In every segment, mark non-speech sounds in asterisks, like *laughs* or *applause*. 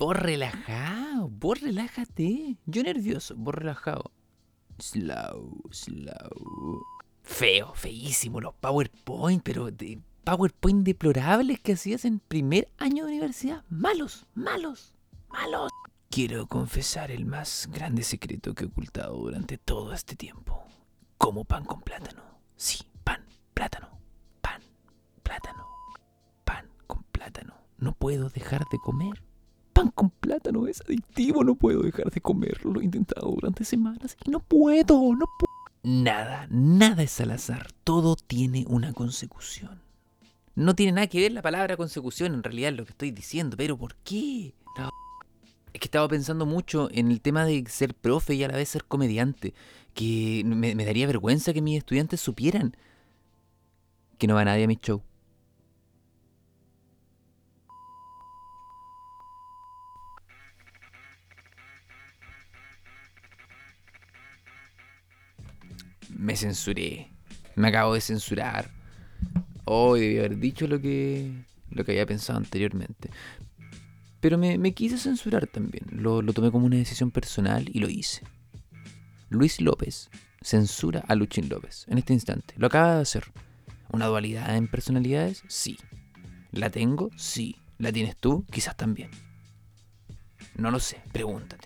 Vos relajado, vos relájate. Yo nervioso, vos relajado. Slow, slow. Feo, feísimo los PowerPoint, pero de PowerPoint deplorables que hacías en primer año de universidad. Malos, malos, malos. Quiero confesar el más grande secreto que he ocultado durante todo este tiempo. Como pan con plátano. Sí, pan, plátano, pan, plátano, pan con plátano. No puedo dejar de comer. Pan con plátano es adictivo, no puedo dejar de comerlo. Lo he intentado durante semanas y no puedo, no puedo. Nada, nada es al azar. Todo tiene una consecución. No tiene nada que ver la palabra consecución en realidad lo que estoy diciendo, pero ¿por qué? Es que estaba pensando mucho en el tema de ser profe y a la vez ser comediante. Que me, me daría vergüenza que mis estudiantes supieran que no va nadie a mi show. Me censuré. Me acabo de censurar. Hoy debí haber dicho lo que, lo que había pensado anteriormente. Pero me, me quise censurar también. Lo, lo tomé como una decisión personal y lo hice. Luis López censura a Luchín López en este instante. Lo acaba de hacer. ¿Una dualidad en personalidades? Sí. ¿La tengo? Sí. ¿La tienes tú? Quizás también. No lo sé, pregúntate.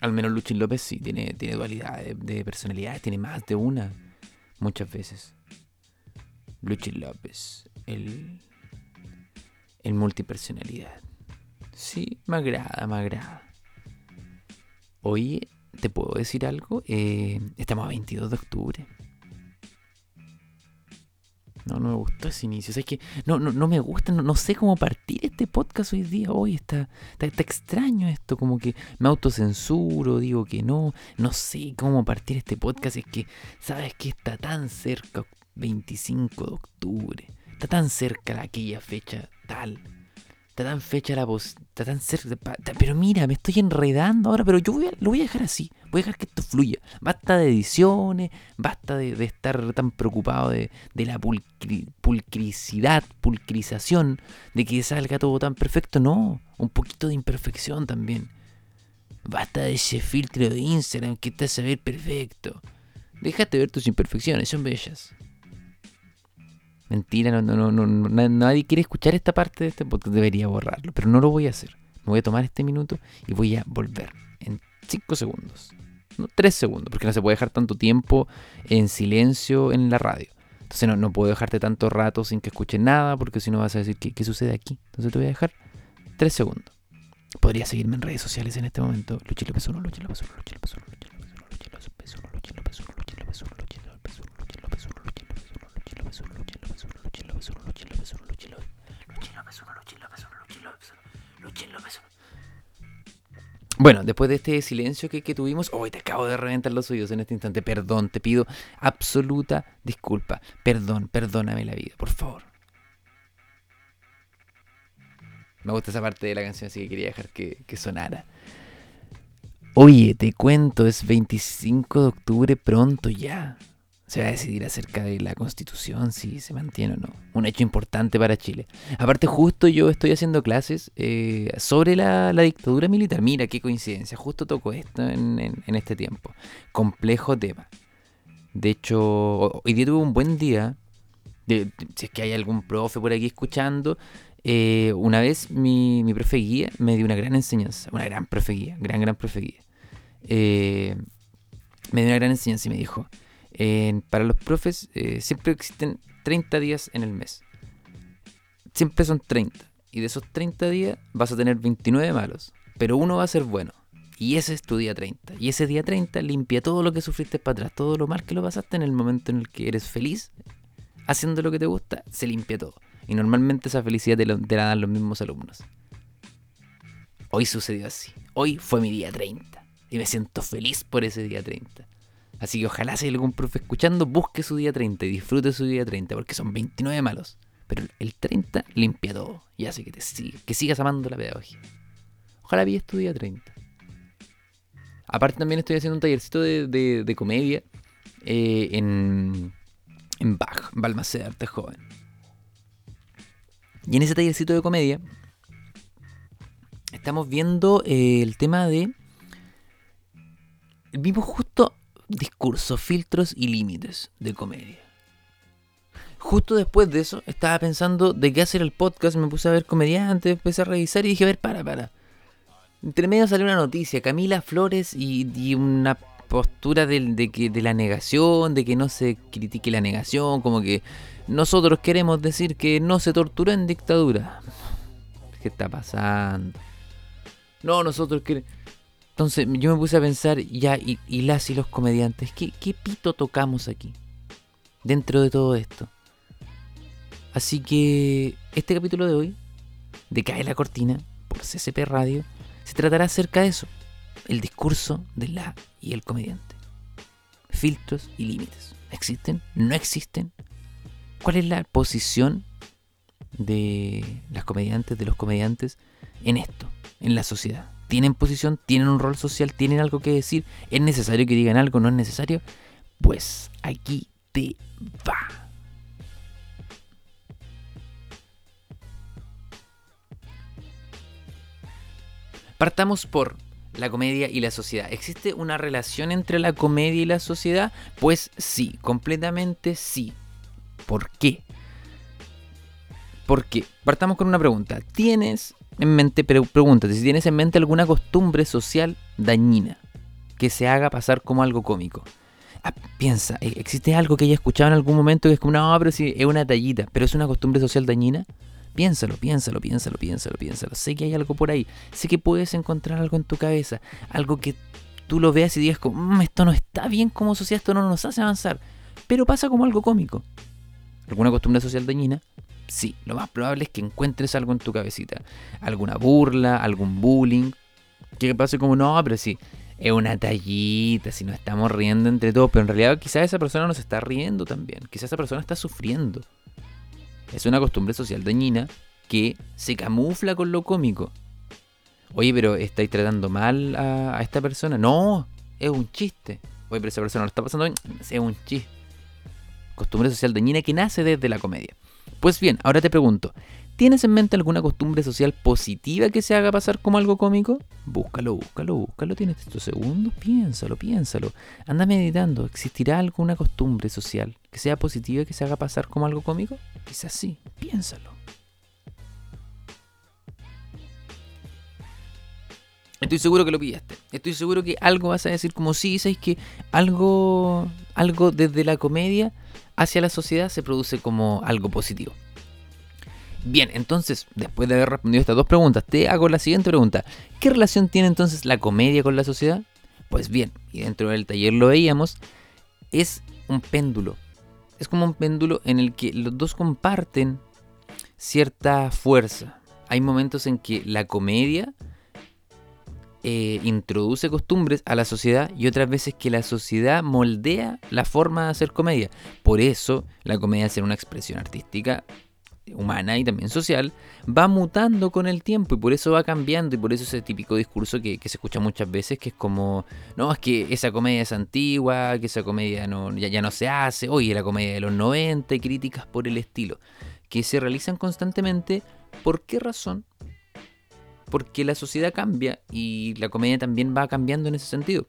Al menos Luchín López sí, tiene, tiene dualidad de, de personalidades, tiene más de una, muchas veces. Luchín López, el, el multipersonalidad. Sí, me agrada, me agrada. Oye, ¿te puedo decir algo? Eh, estamos a 22 de octubre. No, no me gustó ese inicio. O sea, es que no, no, no me gusta, no, no sé cómo partir este podcast hoy día. Hoy está, está, extraño esto, como que me autocensuro, digo que no, no sé cómo partir este podcast. Es que, ¿sabes que Está tan cerca, 25 de octubre. Está tan cerca aquella fecha tal. Está tan fecha la voz. Está tan cerca. Pero mira, me estoy enredando ahora. Pero yo voy a- lo voy a dejar así. Voy a dejar que esto fluya. Basta de ediciones. Basta de, estar tan preocupado de, de la pulcri- pulcricidad, pulcrización. De que salga todo tan perfecto. No. Un poquito de imperfección también. Basta de ese filtro de Instagram que te hace ver perfecto. Déjate ver tus imperfecciones, son bellas. Mentira, no, no, no, no, no, na- nadie quiere escuchar esta parte de este podcast, debería borrarlo, pero no lo voy a hacer. Me voy a tomar este minuto y voy a volver en 5 segundos. No, 3 segundos, porque no se puede dejar tanto tiempo en silencio en la radio. Entonces no, no puedo dejarte tanto rato sin que escuches nada, porque si no vas a decir qué, sucede aquí. Entonces te voy a dejar 3 segundos. Podría seguirme en redes sociales en este momento. Luchi López 1, Luchi López 1, Luchi López 1, Luchi López 1, Bueno, después de este silencio que, que tuvimos, hoy te acabo de reventar los oídos en este instante. Perdón, te pido absoluta disculpa. Perdón, perdóname la vida, por favor. Me gusta esa parte de la canción, así que quería dejar que, que sonara. Oye, te cuento, es 25 de octubre pronto ya. Se va a decidir acerca de la constitución, si se mantiene o no. Un hecho importante para Chile. Aparte, justo yo estoy haciendo clases eh, sobre la, dictadura militar. Mira, qué coincidencia. Justo tocó esto en, en- en este tiempo. Complejo tema. De hecho, ho- hoy día tuve un buen día. Si es que hay algún profe por aquí escuchando. eh, una vez mi, mi profe guía me dio una gran enseñanza. Una gran profe guía. Gran, gran profe guía. Eh, me dio una gran enseñanza y me dijo, para los profes eh, siempre existen 30 días en el mes. Siempre son 30. Y de esos 30 días vas a tener 29 malos. Pero uno va a ser bueno. Y ese es tu día 30. Y ese día 30 limpia todo lo que sufriste para atrás, todo lo mal que lo pasaste en el momento en el que eres feliz, haciendo lo que te gusta, se limpia todo. Y normalmente esa felicidad te, lo- te la dan los mismos alumnos. Hoy sucedió así. Hoy fue mi día 30. Y me siento feliz por ese día 30. Así que ojalá si hay algún profe escuchando, busque su día 30 y disfrute su día 30, porque son 29 malos. Pero el 30 limpia todo y hace que, te siga- que sigas amando la pedagogía. Ojalá pilles tu día 30. Aparte también estoy haciendo un tallercito de, de- de comedia eh, en, en Bach, Balmaceda Arte Joven. Y en ese tallercito de comedia estamos viendo eh, el tema de... Vimos justo discurso, filtros y límites de comedia. Justo después de eso, estaba pensando de qué hacer el podcast, me puse a ver comediantes, empecé a revisar y dije, a ver, para, para. Entre medio salió una noticia, Camila Flores y, una postura de, que, de la negación, de que no se critique la negación, como que nosotros queremos decir que no se torturó en dictadura. ¿Qué está pasando? No, nosotros queremos... Entonces yo me puse a pensar, ya, y, las y los comediantes, ¿qué, ¿qué pito tocamos aquí? Dentro de todo esto. Así que este capítulo de hoy, de Cae la Cortina, por CCP Radio, se tratará acerca de eso, el discurso de la y el comediante. Filtros y límites. ¿Existen? ¿No existen? ¿Cuál es la posición de las comediantes, de los comediantes en esto, en la sociedad? Tienen posición, tienen un rol social, tienen algo que decir, es necesario que digan algo, no es necesario, pues aquí te va. Partamos por la comedia y la sociedad. ¿Existe una relación entre la comedia y la sociedad? Pues sí, completamente sí. ¿Por qué? Porque partamos con una pregunta. ¿Tienes en mente, pero pregúntate si tienes en mente alguna costumbre social dañina que se haga pasar como algo cómico. Ah, piensa, ¿e-, ¿existe algo que haya escuchado en algún momento que es como, no, pero si es una tallita, pero es una costumbre social dañina? Piénsalo, piénsalo, piénsalo, piénsalo, piénsalo. Sé que hay algo por ahí. Sé que puedes encontrar algo en tu cabeza. Algo que tú lo veas y digas como, mm, esto no está bien como sociedad, esto no nos hace avanzar. Pero pasa como algo cómico. ¿Alguna costumbre social dañina? Sí, lo más probable es que encuentres algo en tu cabecita. Alguna burla, algún bullying. Que pase como, no, pero sí, es una tallita, si nos estamos riendo entre todos. Pero en realidad quizás esa persona nos está riendo también. Quizás esa persona está sufriendo. Es una costumbre social dañina que se camufla con lo cómico. Oye, pero ¿estáis tratando mal a, a esta persona? No, es un chiste. Oye, pero esa persona lo está pasando bien. Es un chiste. Costumbre social dañina que nace desde la comedia. Pues bien, ahora te pregunto, ¿tienes en mente alguna costumbre social positiva que se haga pasar como algo cómico? Búscalo, búscalo, búscalo, tienes estos segundos, piénsalo, piénsalo. Anda meditando, ¿existirá alguna costumbre social que sea positiva que se haga pasar como algo cómico? Quizás sí, piénsalo. Estoy seguro que lo pillaste. Estoy seguro que algo vas a decir como sí, sabes que algo, algo desde la comedia hacia la sociedad se produce como algo positivo. Bien, entonces, después de haber respondido estas dos preguntas, te hago la siguiente pregunta. ¿Qué relación tiene entonces la comedia con la sociedad? Pues bien, y dentro del taller lo veíamos, es un péndulo. Es como un péndulo en el que los dos comparten cierta fuerza. Hay momentos en que la comedia eh, introduce costumbres a la sociedad y otras veces que la sociedad moldea la forma de hacer comedia. Por eso la comedia, ser una expresión artística humana y también social, va mutando con el tiempo y por eso va cambiando y por eso ese típico discurso que, se escucha muchas veces que es como, no, es que esa comedia es antigua, que esa comedia ya no se hace, oye, la comedia de los 90 y críticas por el estilo, que se realizan constantemente. ¿Por qué razón? Porque la sociedad cambia y la comedia también va cambiando en ese sentido.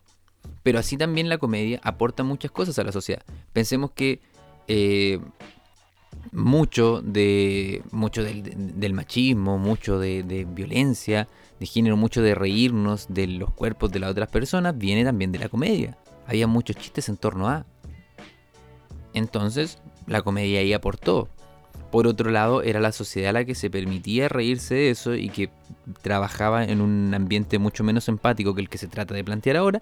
Pero así también la comedia aporta muchas cosas a la sociedad. Pensemos que eh, mucho, de, mucho del, machismo, mucho de, violencia, de género, mucho de reírnos de los cuerpos de las otras personas, viene también de la comedia. Había muchos chistes en torno a. Entonces, la comedia ahí aportó. Por otro lado, era la sociedad la que se permitía reírse de eso y que trabajaba en un ambiente mucho menos empático que el que se trata de plantear ahora.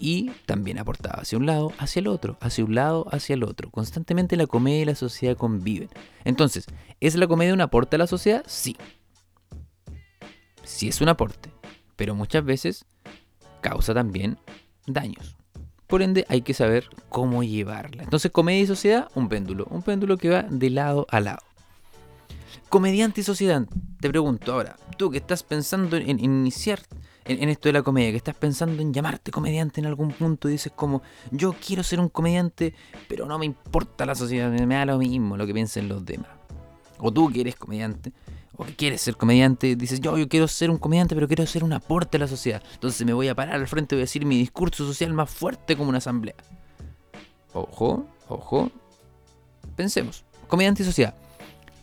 Y también aportaba hacia un lado, hacia el otro, hacia un lado, hacia el otro. Constantemente la comedia y la sociedad conviven. Entonces, ¿es la comedia un aporte a la sociedad? Sí. Sí es un aporte. Pero muchas veces causa también daños. Por ende, hay que saber cómo llevarla. Entonces, comedia y sociedad, un péndulo. Un péndulo que va de lado a lado. Comediante y sociedad. Te pregunto ahora, tú que estás pensando en, iniciar en, esto de la comedia, que estás pensando en llamarte comediante en algún punto y dices como, yo quiero ser un comediante, pero no me importa la sociedad, me da lo mismo lo que piensen los demás. O tú que eres comediante, o que quieres ser comediante, dices, yo, yo quiero ser un comediante, pero quiero ser un aporte a la sociedad. Entonces me voy a parar al frente y voy a decir mi discurso social más fuerte como una asamblea. Ojo, ojo. Pensemos. Comediante y sociedad.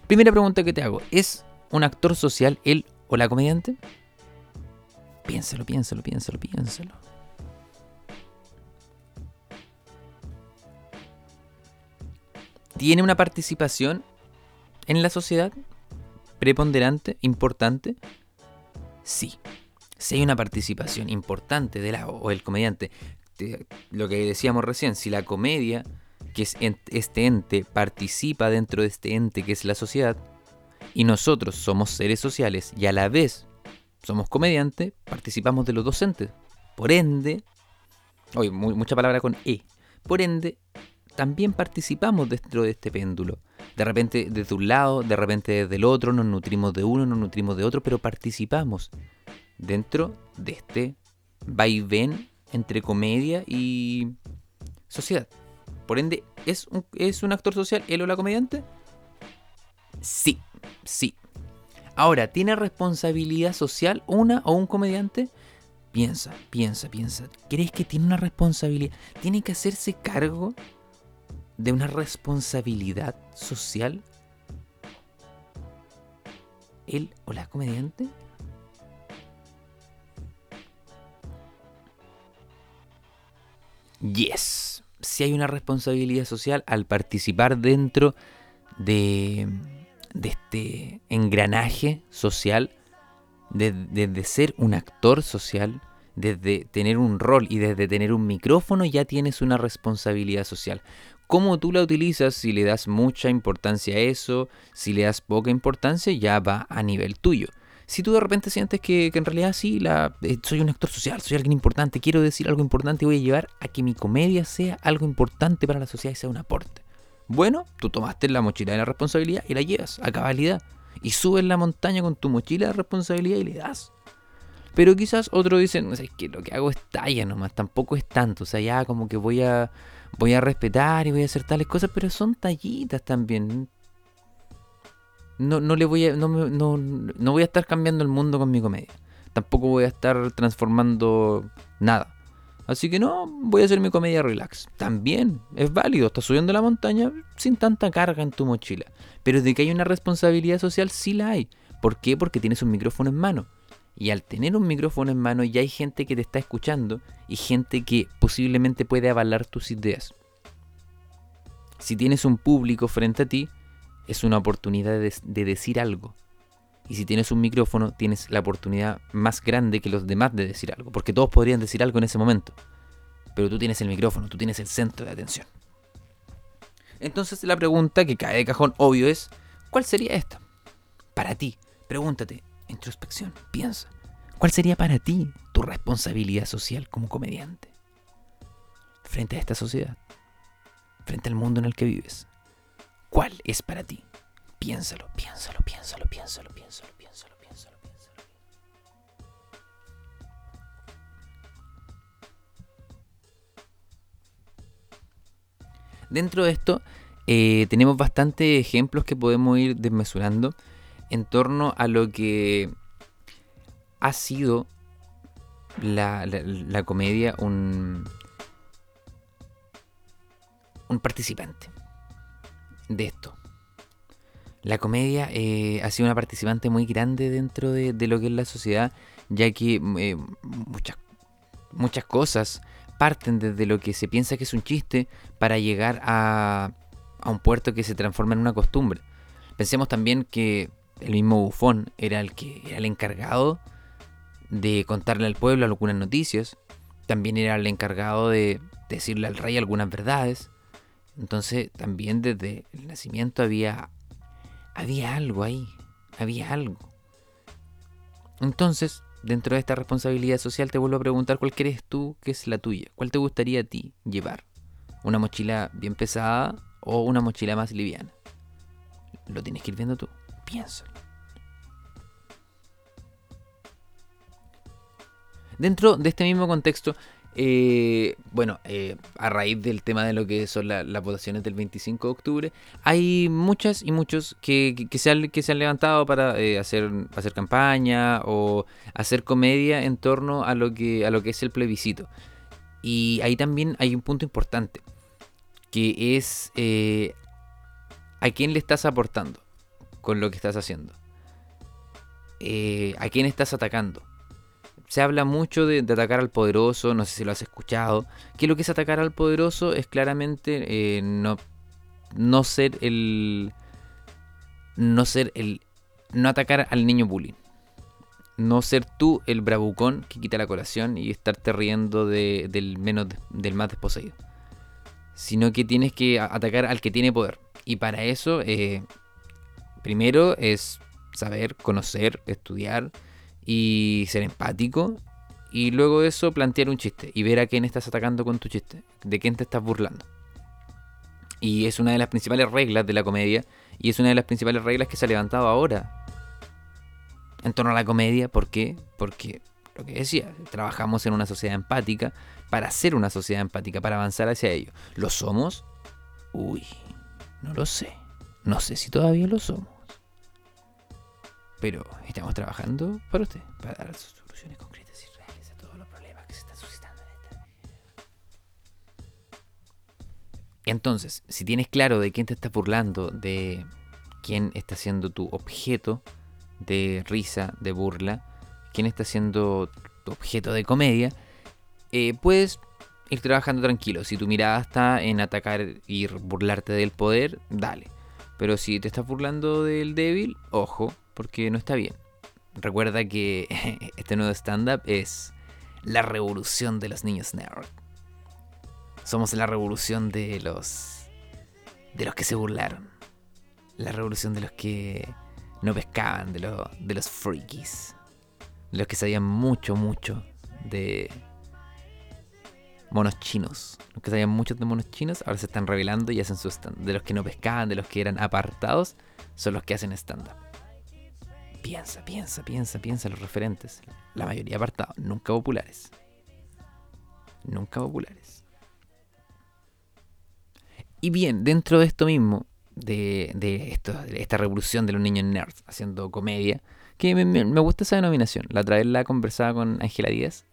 Primera pregunta que te hago. ¿Es un actor social él o la comediante? Piénsalo, piénsalo, piénsalo, piénsalo. ¿Tiene una participación en la sociedad? Preponderante, importante? Sí. Si hay una participación importante de la o el comediante, lo que decíamos recién, si la comedia, que es este ente, participa dentro de este ente que es la sociedad, y nosotros somos seres sociales y a la vez somos comediantes, participamos de los docentes. Por ende, oye, mucha palabra con E. Por ende, también participamos dentro de este péndulo. De repente desde un lado, de repente desde el otro, nos nutrimos de uno, nos nutrimos de otro, pero participamos dentro de este vaivén entre comedia y sociedad. Por ende, ¿es un, ¿es un actor social él o la comediante? Sí, sí. Ahora, ¿tiene responsabilidad social una o un comediante? Piensa, piensa, piensa. ¿Crees que tiene una responsabilidad? ¿Tiene que hacerse cargo de una responsabilidad social. Él o la comediante? Yes, si hay una responsabilidad social al participar dentro de, de este engranaje social, desde ser un actor social, desde tener un rol y desde tener un micrófono ya tienes una responsabilidad social cómo tú la utilizas, si le das mucha importancia a eso, si le das poca importancia, ya va a nivel tuyo. Si tú de repente sientes que, en realidad sí, eh, soy un actor social, soy alguien importante, quiero decir algo importante y voy a llevar a que mi comedia sea algo importante para la sociedad y sea un aporte. Bueno, tú tomaste la mochila de la responsabilidad y la llevas a cabalidad. Y subes la montaña con tu mochila de responsabilidad y le das. Pero quizás otro dice, no sé, es que lo que hago es talla nomás, tampoco es tanto. O sea, ya como que voy a voy a respetar y voy a hacer tales cosas, pero son tallitas también. No, no le voy a, no, no, no voy a estar cambiando el mundo con mi comedia. Tampoco voy a estar transformando nada. Así que no, voy a hacer mi comedia relax. También es válido, estás subiendo la montaña sin tanta carga en tu mochila. Pero de que hay una responsabilidad social, sí la hay. ¿Por qué? Porque tienes un micrófono en mano. Y al tener un micrófono en mano ya hay gente que te está escuchando y gente que posiblemente puede avalar tus ideas. Si tienes un público frente a ti, es una oportunidad de, decir algo. Y si tienes un micrófono, tienes la oportunidad más grande que los demás de decir algo. Porque todos podrían decir algo en ese momento. Pero tú tienes el micrófono, tú tienes el centro de atención. Entonces la pregunta que cae de cajón obvio es, ¿cuál sería esta? Para ti, pregúntate, introspección, piensa. ¿Cuál sería para ti tu responsabilidad social como comediante? Frente a esta sociedad, frente al mundo en el que vives. ¿Cuál es para ti? Piénsalo, piénsalo, piénsalo, piénsalo, piénsalo, piénsalo, piénsalo, piénsalo. Dentro de esto eh, tenemos bastantes ejemplos que podemos ir desmesurando en torno a lo que ha sido la, comedia un, un participante de esto. La comedia eh, ha sido una participante muy grande dentro de, lo que es la sociedad, ya que eh, muchas, muchas cosas parten desde lo que se piensa que es un chiste para llegar a, a un puerto que se transforma en una costumbre. Pensemos también que el mismo Bufón era el que era el encargado de contarle al pueblo algunas noticias. También era el encargado de decirle al rey algunas verdades. Entonces también desde el nacimiento había, había algo ahí, había algo. Entonces, dentro de esta responsabilidad social te vuelvo a preguntar cuál crees tú que es la tuya. ¿Cuál te gustaría a ti llevar? ¿Una mochila bien pesada o una mochila más liviana? Lo tienes que ir viendo tú. Piénsalo. Dentro de este mismo contexto, eh, bueno, eh, a raíz del tema de lo que son las votaciones del 25 de octubre, hay muchas y muchos que, se han levantado para eh, hacer, hacer campaña o hacer comedia en torno a lo que, a lo que es el plebiscito. Y ahí también hay un punto importante, que es a quién le estás aportando con lo que estás haciendo. a quién estás atacando se habla mucho de, atacar al poderoso, no sé si lo has escuchado, que lo que es atacar al poderoso es claramente eh, no, no ser el... No ser el... No atacar al niño bullying. No ser tú el bravucón que quita la colación y estarte riendo del, menos, del más desposeído. Sino que tienes que atacar al que tiene poder. Y para eso, eh, primero es saber, conocer, estudiar, y ser empático. Y luego de eso plantear un chiste y ver a quién estás atacando con tu chiste, de quién te estás burlando. Y es una de las principales reglas de la comedia y es una de las principales reglas que se ha levantado ahora en torno a la comedia. ¿Por qué? Porque lo que decía, trabajamos en una sociedad empática para ser una sociedad empática, para avanzar hacia ello. ¿Lo somos? Uy, no lo sé. No sé si todavía lo somos. Pero estamos trabajando para usted, para dar soluciones concretas y reales a todos los problemas que se están suscitando en esta Entonces, si tienes claro de quién te estás burlando, de quién está siendo tu objeto de risa, de burla, quién está siendo tu objeto de comedia, eh, puedes ir trabajando tranquilo. Si tu mirada está en atacar y burlarte del poder, dale. Pero si te estás burlando del débil, ojo, porque no está bien. Recuerda que *laughs* este nuevo stand-up es la revolución de los niños nerd. Somos la revolución de los de los que se burlaron. La revolución de los que no pescaban, de, los de los freakies. Los que sabían mucho, mucho de monos chinos. Los sabían mucho de monos chinos ahora se están revelando y hacen su stand. De los que no pescaban, de los que eran apartados, son los que hacen stand-up. Piensa, piensa, piensa, piensa los referentes. La mayoría apartados, nunca populares. Nunca populares. Y bien, dentro de esto mismo, de, de, esto, de esta revolución de los niños nerds haciendo comedia, que me, gusta esa denominación. La otra vez la conversaba con Ángela Díaz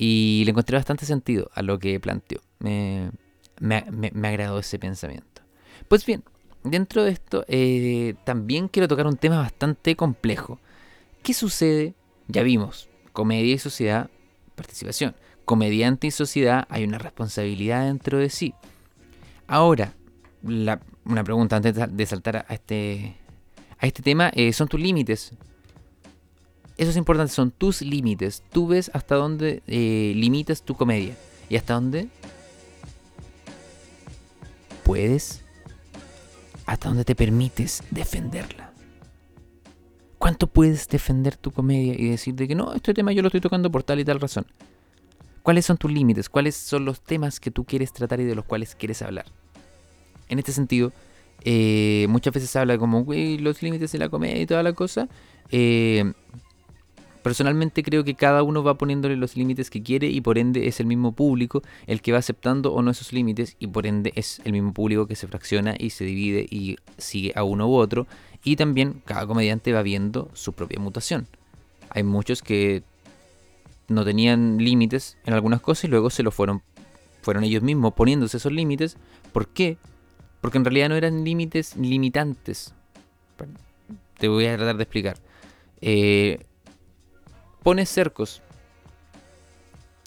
y le encontré bastante sentido a lo que planteó. Me, me, me agradó ese pensamiento. Pues bien, dentro de esto eh, también quiero tocar un tema bastante complejo. ¿Qué sucede? Ya vimos, comedia y sociedad, participación. Comediante y sociedad hay una responsabilidad dentro de sí. Ahora, una pregunta antes de saltar a este, a este tema, eh, son tus límites. Eso es importante, son tus límites. Tú ves hasta dónde eh, limitas tu comedia y hasta dónde puedes hasta dónde te permites defenderla. ¿Cuánto puedes defender tu comedia y decir de que no, este tema yo lo estoy tocando por tal y tal razón? ¿Cuáles son tus límites? ¿Cuáles son los temas que tú quieres tratar y de los cuales quieres hablar? En este sentido, eh, muchas veces se habla como, los límites de la comedia y toda la cosa. Eh, Personalmente creo que cada uno va poniéndole los límites que quiere y por ende es el mismo público el que va aceptando o no esos límites y por ende es el mismo público que se fracciona y se divide y sigue a uno u otro y también cada comediante va viendo su propia mutación. Hay muchos que no tenían límites en algunas cosas y luego se lo fueron fueron ellos mismos poniéndose esos límites. ¿Por qué? Porque en realidad no eran límites limitantes. Te voy a tratar de explicar. Eh, pones cercos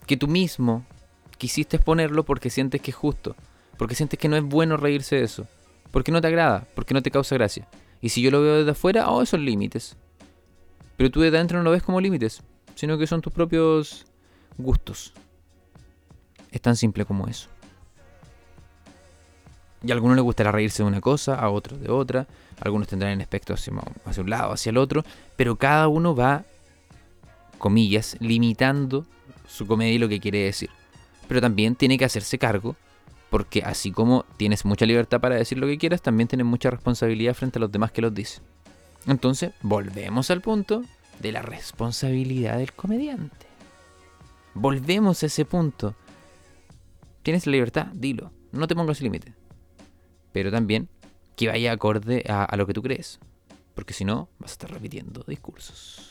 que tú mismo quisiste ponerlo porque sientes que es justo, porque sientes que no es bueno reírse de eso, porque no te agrada, porque no te causa gracia. Y si yo lo veo desde afuera, oh, son límites. Pero tú desde adentro no lo ves como límites, sino que son tus propios gustos. Es tan simple como eso. Y a algunos les gustará reírse de una cosa, a otros de otra, algunos tendrán el hacia, hacia un lado, hacia el otro, pero cada uno va comillas, limitando su comedia y lo que quiere decir. Pero también tiene que hacerse cargo, porque así como tienes mucha libertad para decir lo que quieras, también tienes mucha responsabilidad frente a los demás que los dicen. Entonces, volvemos al punto de la responsabilidad del comediante. Volvemos a ese punto. Tienes la libertad, dilo. No te pongas límite. Pero también que vaya acorde a, a lo que tú crees. Porque si no, vas a estar repitiendo discursos.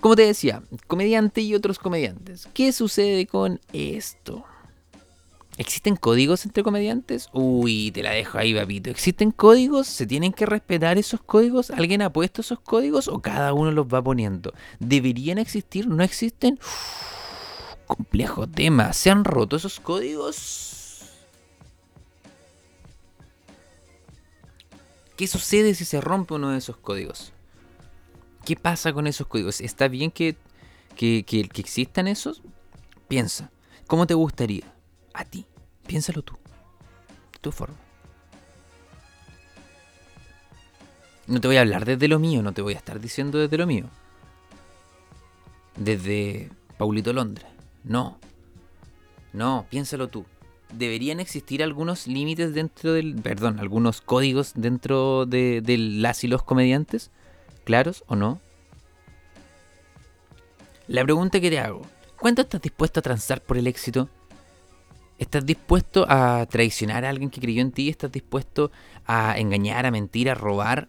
Como te decía, comediante y otros comediantes. ¿Qué sucede con esto? ¿Existen códigos entre comediantes? Uy, te la dejo ahí, papito. ¿Existen códigos? ¿Se tienen que respetar esos códigos? ¿Alguien ha puesto esos códigos o cada uno los va poniendo? ¿Deberían existir? ¿No existen? complejo tema. ¿Se han roto esos códigos? ¿Qué sucede si se rompe uno de esos códigos? ¿Qué pasa con esos códigos? ¿Está bien que, que, que, existan esos? Piensa, ¿cómo te gustaría? A ti. Piénsalo tú. De tu forma. No te voy a hablar desde lo mío, no te voy a estar diciendo desde lo mío. Desde Paulito Londra. No. No, piénsalo tú. ¿Deberían existir algunos límites dentro del... Perdón, algunos códigos dentro de, de las y los comediantes? ¿Claros o no? La pregunta que te hago. ¿Cuánto estás dispuesto a transar por el éxito? ¿Estás dispuesto a traicionar a alguien que creyó en ti? ¿Estás dispuesto a engañar, a mentir, a robar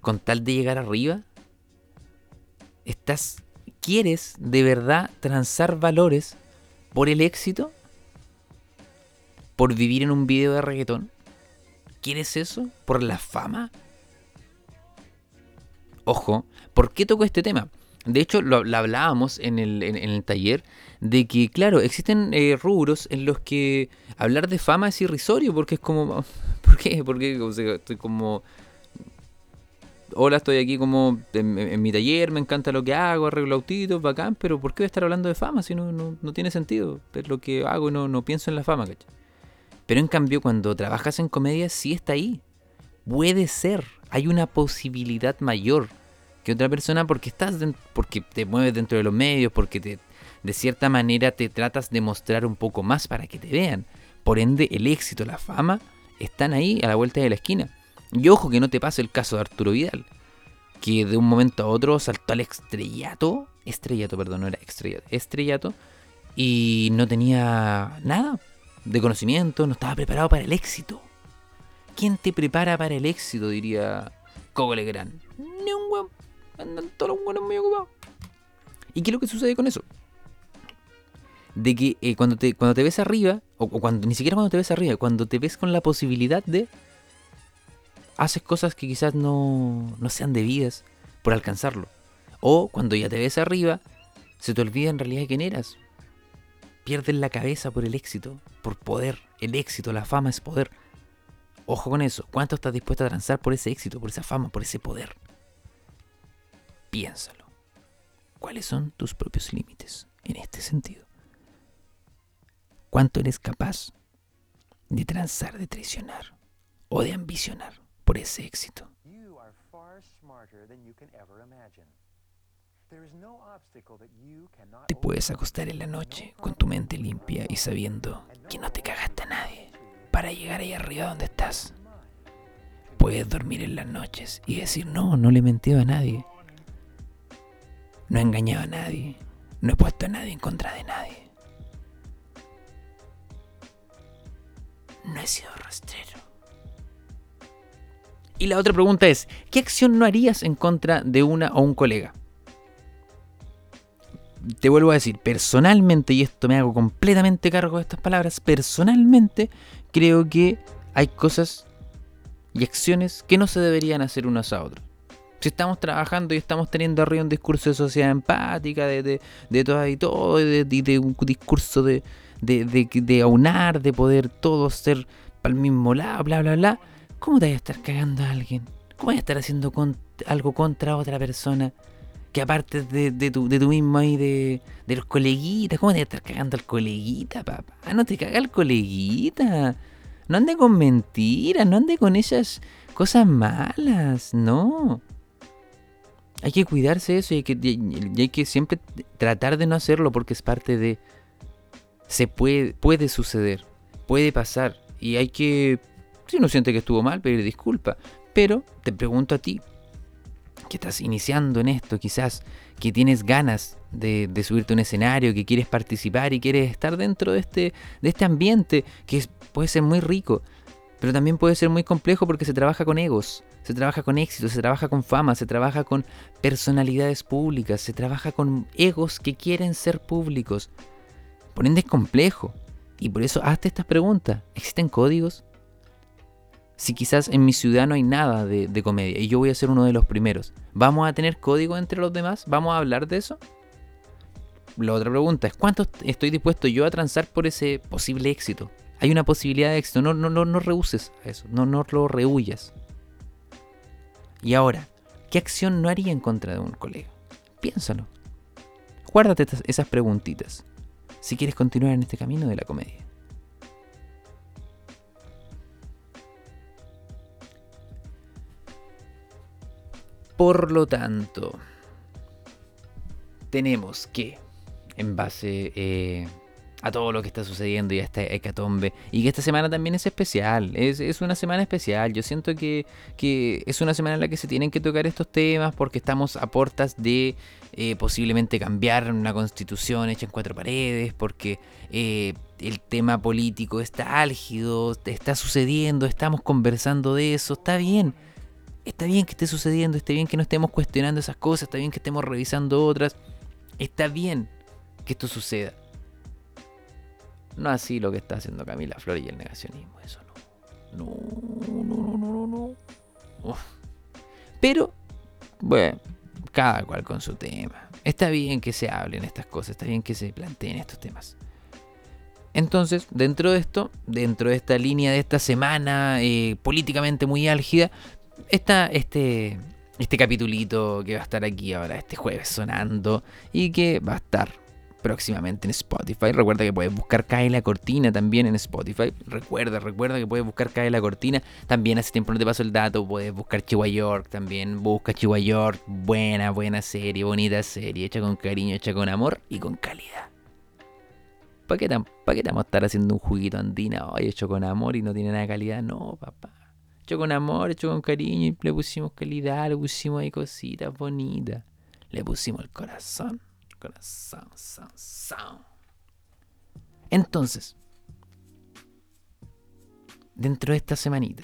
con tal de llegar arriba? ¿Estás quieres de verdad transar valores por el éxito? ¿Por vivir en un video de reggaetón? ¿Quieres eso? ¿Por la fama? Ojo, ¿por qué toco este tema? De hecho, lo, hablábamos en el, en, el, taller de que, claro, existen eh, rubros en los que hablar de fama es irrisorio porque es como... *laughs* ¿Por qué? Porque estoy como hola, estoy aquí como en, mi taller, me encanta lo que hago, arreglo autitos, bacán, pero ¿por qué voy a estar hablando de fama si no, no, tiene sentido? Es lo que hago y no, no pienso en la fama, ¿cachai? Pero en cambio, cuando trabajas en comedia, sí está ahí. Puede ser. Hay una posibilidad mayor que otra persona porque estás porque te mueves dentro de los medios, porque te, de cierta manera te tratas de mostrar un poco más para que te vean. Por ende, el éxito, la fama, están ahí a la vuelta de la esquina. Y ojo que no te pase el caso de Arturo Vidal, que de un momento a otro saltó al estrellato, estrellato, perdón, no era estrellato, estrellato, y no tenía nada de conocimiento, no estaba preparado para el éxito. ¿Quién te prepara para el éxito? Diría Coco Legrand. Ni un weón. Andan todos los buenos muy ocupados. ¿Y qué es lo que sucede con eso? De que eh, cuando, te, cuando te ves arriba, o, cuando ni siquiera cuando te ves arriba, cuando te ves con la posibilidad de haces cosas que quizás no, no sean debidas por alcanzarlo. O cuando ya te ves arriba, se te olvida en realidad quién eras. Pierdes la cabeza por el éxito, por poder. El éxito, la fama es poder. Ojo con eso. ¿Cuánto estás dispuesto a transar por ese éxito, por esa fama, por ese poder? Piénsalo. ¿Cuáles son tus propios límites en este sentido? ¿Cuánto eres capaz de transar, de traicionar o de ambicionar? por ese éxito. Te puedes acostar en la noche con tu mente limpia y sabiendo que no te cagaste a nadie para llegar ahí arriba donde estás. Puedes dormir en las noches y decir, no, no le he mentido a nadie. No he engañado a nadie. No he puesto a nadie en contra de nadie. No he sido rastrero. Y la otra pregunta es, ¿qué acción no harías en contra de una o un colega? Te vuelvo a decir, personalmente, y esto me hago completamente cargo de estas palabras, personalmente creo que hay cosas y acciones que no se deberían hacer unas a otras. Si estamos trabajando y estamos teniendo arriba un discurso de sociedad empática, de, de, de todo y todo, de, de, un discurso de, de, aunar, de poder todos ser para el mismo lado, bla, bla, bla, ¿Cómo te vas a estar cagando a alguien? ¿Cómo vas a estar haciendo algo contra otra persona? Que aparte de, de, tu, de tú mismo ahí, de, de los coleguitas, ¿cómo te estar cagando al coleguita, papá? No te caga el coleguita. No ande con mentiras, no ande con esas cosas malas, no. Hay que cuidarse eso y hay que, hay que siempre tratar de no hacerlo porque es parte de... Se puede, puede suceder, puede pasar y hay que si uno siente que estuvo mal, pedir disculpas. Pero te pregunto a ti, que estás iniciando en esto, quizás que tienes ganas de, subirte a un escenario, que quieres participar y quieres estar dentro de este, de este ambiente que puede ser muy rico, pero también puede ser muy complejo porque se trabaja con egos, se trabaja con éxito, se trabaja con fama, se trabaja con personalidades públicas, se trabaja con egos que quieren ser públicos. Por ende es complejo. Y por eso hazte estas preguntas. ¿Existen códigos? Si quizás en mi ciudad no hay nada de, comedia y yo voy a ser uno de los primeros, ¿vamos a tener código entre los demás? ¿Vamos a hablar de eso? La otra pregunta es, ¿cuánto estoy dispuesto yo a transar por ese posible éxito? Hay una posibilidad de éxito, no, no, no, no rehuses a eso, no, no lo rehuyas. Y ahora, ¿qué acción no haría en contra de un colega? Piénsalo. Guárdate esas preguntitas si quieres continuar en este camino de la comedia. Por lo tanto, tenemos que, en base eh, a todo lo que está sucediendo y a esta hecatombe. Y que esta semana también es especial, es, una semana especial. Yo siento que, es una semana en la que se tienen que tocar estos temas porque estamos a puertas de eh, posiblemente cambiar una constitución hecha en cuatro paredes, porque eh, el tema político está álgido, está sucediendo, estamos conversando de eso, está bien. Está bien que esté sucediendo, está bien que no estemos cuestionando esas cosas, está bien que estemos revisando otras. Está bien que esto suceda. No así lo que está haciendo Camila Flores y el negacionismo. Eso no. No, no, no, no, no. Pero, bueno, cada cual con su tema. Está bien que se hablen estas cosas, está bien que se planteen estos temas. Entonces, dentro de esto, dentro de esta línea de esta semana eh, políticamente muy álgida, está este, este capitulito que va a estar aquí ahora, este jueves sonando, y que va a estar próximamente en Spotify. Recuerda que puedes buscar Cae la Cortina también en Spotify. Recuerda, recuerda que puedes buscar Cae la Cortina. También hace tiempo no te paso el dato. Puedes buscar Chihuahua York también. Busca Chihuahua York. Buena, buena serie, bonita serie. Hecha con cariño, hecha con amor y con calidad. ¿Para qué, ¿Para qué a estar haciendo un juguito andina hoy hecho con amor y no tiene nada de calidad? No, papá. Con amor, hecho con cariño y le pusimos calidad, le pusimos ahí cositas bonitas. Le pusimos el corazón. Entonces, dentro de esta semanita,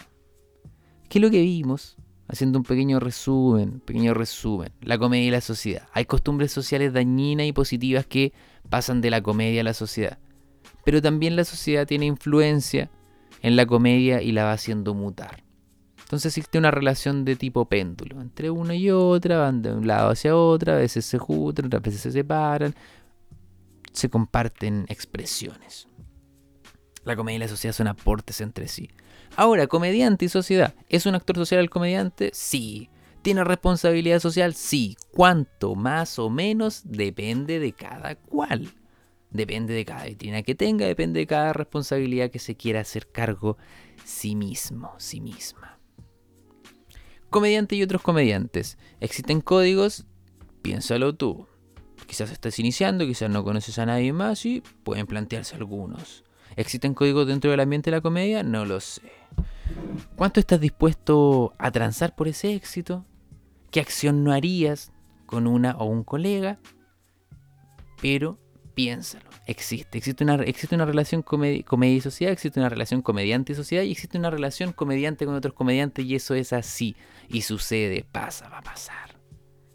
¿qué es lo que vimos? Haciendo un pequeño resumen, pequeño resumen, la comedia y la sociedad. Hay costumbres sociales dañinas y positivas que pasan de la comedia a la sociedad. Pero también la sociedad tiene influencia en la comedia y la va haciendo mutar. Entonces existe una relación de tipo péndulo. Entre una y otra, van de un lado hacia otro, a veces se juntan, otras veces se separan. Se comparten expresiones. La comedia y la sociedad son aportes entre sí. Ahora, comediante y sociedad. ¿Es un actor social el comediante? Sí. ¿Tiene responsabilidad social? Sí. ¿Cuánto más o menos? Depende de cada cual. Depende de cada vitrina que tenga, depende de cada responsabilidad que se quiera hacer cargo sí mismo, sí misma comediante y otros comediantes. ¿Existen códigos? Piénsalo tú. Quizás estás iniciando, quizás no conoces a nadie más y pueden plantearse algunos. ¿Existen códigos dentro del ambiente de la comedia? No lo sé. ¿Cuánto estás dispuesto a transar por ese éxito? ¿Qué acción no harías con una o un colega? Pero piénsalo, existe. Existe una, existe una relación comedia, y sociedad, existe una relación comediante y sociedad y existe una relación comediante con otros comediantes y eso es así. Y sucede, pasa, va a pasar.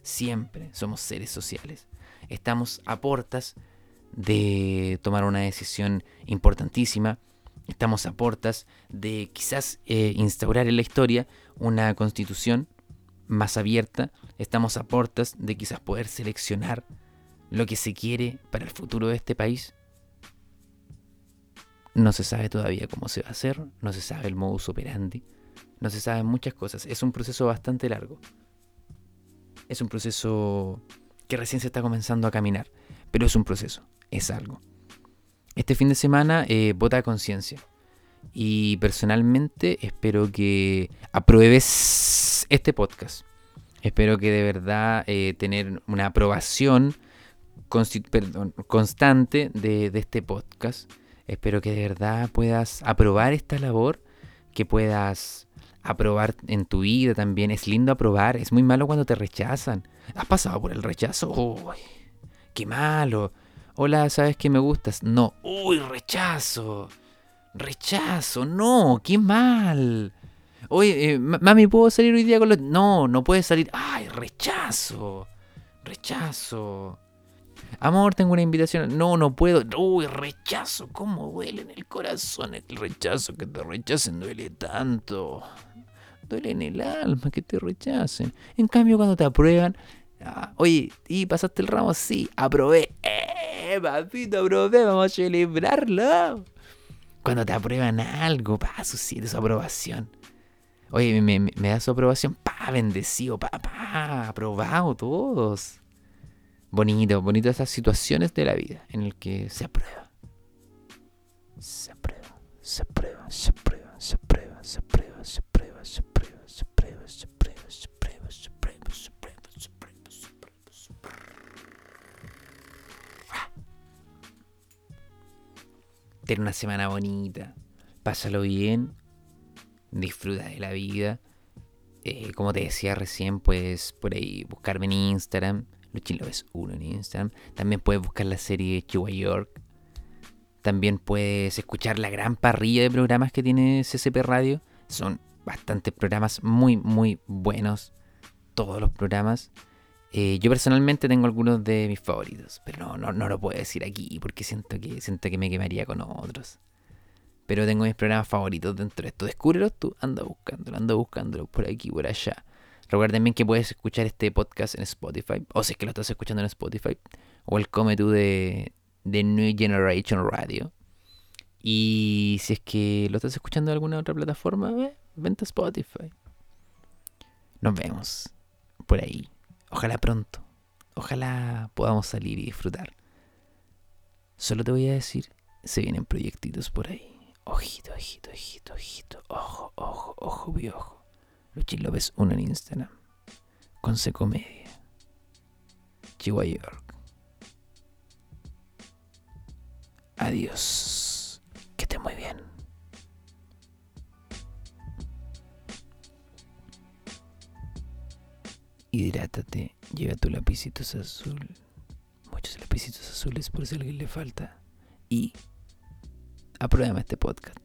Siempre somos seres sociales. Estamos a portas de tomar una decisión importantísima. Estamos a portas de quizás eh, instaurar en la historia una constitución más abierta. Estamos a portas de quizás poder seleccionar lo que se quiere para el futuro de este país. No se sabe todavía cómo se va a hacer, no se sabe el modus operandi, no se saben muchas cosas. Es un proceso bastante largo. Es un proceso que recién se está comenzando a caminar, pero es un proceso, es algo. Este fin de semana eh, vota a conciencia. Y personalmente espero que apruebes este podcast. Espero que de verdad eh, tener una aprobación constante de, este podcast. Espero que de verdad puedas aprobar esta labor, que puedas aprobar en tu vida también. Es lindo aprobar, es muy malo cuando te rechazan. ¿Has pasado por el rechazo? Uy, qué malo. Hola, ¿sabes que me gustas? No. Uy, rechazo. Rechazo, no, qué mal. Oye, eh, mami, ¿puedo salir hoy día con los.? No, no puedes salir. ¡Ay, rechazo! Rechazo. Amor, tengo una invitación. No, no puedo. Uy, rechazo. ¿Cómo duele en el corazón el rechazo? Que te rechacen duele tanto. Duele en el alma que te rechacen. En cambio, cuando te aprueban. Ah, oye, ¿y pasaste el ramo? Sí, aprobé. ¡Eh, papito, aprobé! Vamos a celebrarlo. Cuando te aprueban algo, pa, su, su aprobación. Oye, me, me, da su aprobación, pa, bendecido, pa, pa, aprobado todos. Bonito, bonito esas situaciones de la vida en el que se aprueba. Se aprueba, se aprueba, se aprueba, se aprueba, se aprueba, se aprueba, se aprueba, se aprueba, se aprueba, se aprueba, se aprueba, se aprueba, se aprueba, se aprueba, se aprueba. Ten una semana bonita. Pásalo bien disfruta de la vida. Eh, como te decía recién, puedes por ahí buscarme en Instagram. Luchín ves uno en Instagram. También puedes buscar la serie Chihuahua York. También puedes escuchar la gran parrilla de programas que tiene CCP Radio. Son bastantes programas muy, muy buenos. Todos los programas. Eh, yo personalmente tengo algunos de mis favoritos. Pero no, no, no lo puedo decir aquí porque siento que, siento que me quemaría con otros. Pero tengo mis programas favoritos dentro de esto. Descúbrelos tú, anda buscándolo, anda buscándolo por aquí, por allá. Recuerda también que puedes escuchar este podcast en Spotify, o si es que lo estás escuchando en Spotify, o el Come Tú de, de New Generation Radio. Y si es que lo estás escuchando en alguna otra plataforma, vente a Spotify. Nos vemos por ahí. Ojalá pronto. Ojalá podamos salir y disfrutar. Solo te voy a decir, se vienen proyectitos por ahí. Ojito, ojito, ojito, ojito. Ojo, ojo, ojo, ojo. Luchín López uno en Instagram. Con C Comedia. Chihuahua York. Adiós. Que esté muy bien. Hidrátate. Lleva tu lapicitos azul. Muchos lapicitos azules por si alguien le falta. Y apruébame este podcast.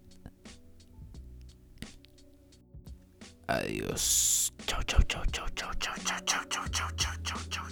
Adiós. Chau, chau, chau, chau, chau, chau, chau, chau, chau, chau, chau.